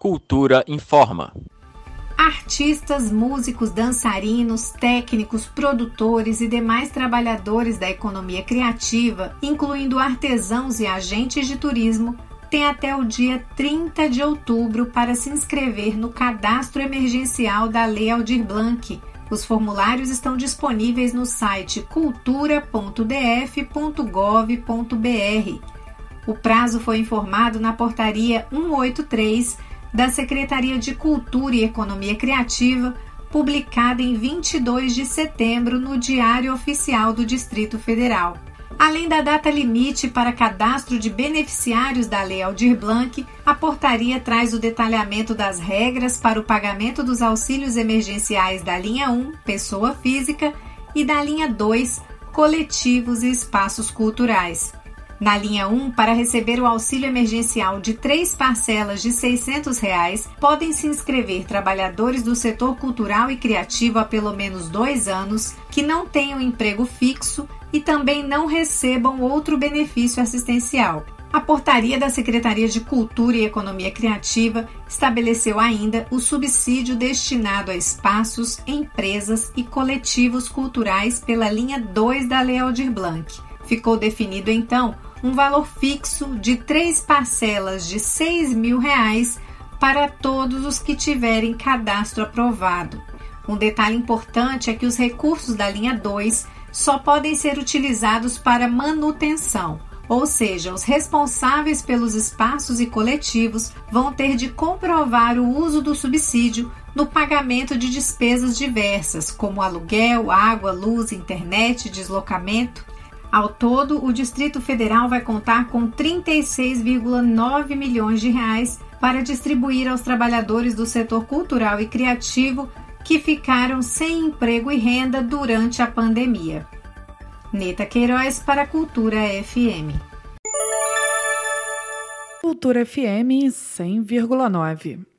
Cultura informa. Artistas, músicos, dançarinos, técnicos, produtores e demais trabalhadores da economia criativa, incluindo artesãos e agentes de turismo, têm até o dia 30 de outubro para se inscrever no cadastro emergencial da Lei Aldir Blanc. Os formulários estão disponíveis no site cultura.df.gov.br. O prazo foi informado na portaria 183 da Secretaria de Cultura e Economia Criativa, publicada em 22 de setembro no Diário Oficial do Distrito Federal. Além da data limite para cadastro de beneficiários da Lei Aldir Blanc, a portaria traz o detalhamento das regras para o pagamento dos auxílios emergenciais da linha 1, pessoa física, e da linha 2, coletivos e espaços culturais. Na linha 1, para receber o auxílio emergencial de três parcelas de 600 reais, podem se inscrever trabalhadores do setor cultural e criativo há pelo menos dois anos, que não tenham emprego fixo e também não recebam outro benefício assistencial. A portaria da Secretaria de Cultura e Economia Criativa estabeleceu ainda o subsídio destinado a espaços, empresas e coletivos culturais pela linha 2 da Lei Aldir Blanc. Ficou definido então um valor fixo de três parcelas de seis mil reais para todos os que tiverem cadastro aprovado. Um detalhe importante é que os recursos da linha 2 só podem ser utilizados para manutenção, ou seja, os responsáveis pelos espaços e coletivos vão ter de comprovar o uso do subsídio no pagamento de despesas diversas, como aluguel, água, luz, internet, deslocamento ao todo, o Distrito Federal vai contar com 36,9 milhões de reais para distribuir aos trabalhadores do setor cultural e criativo que ficaram sem emprego e renda durante a pandemia. Neta Queiroz para a Cultura FM. Cultura FM 100,9.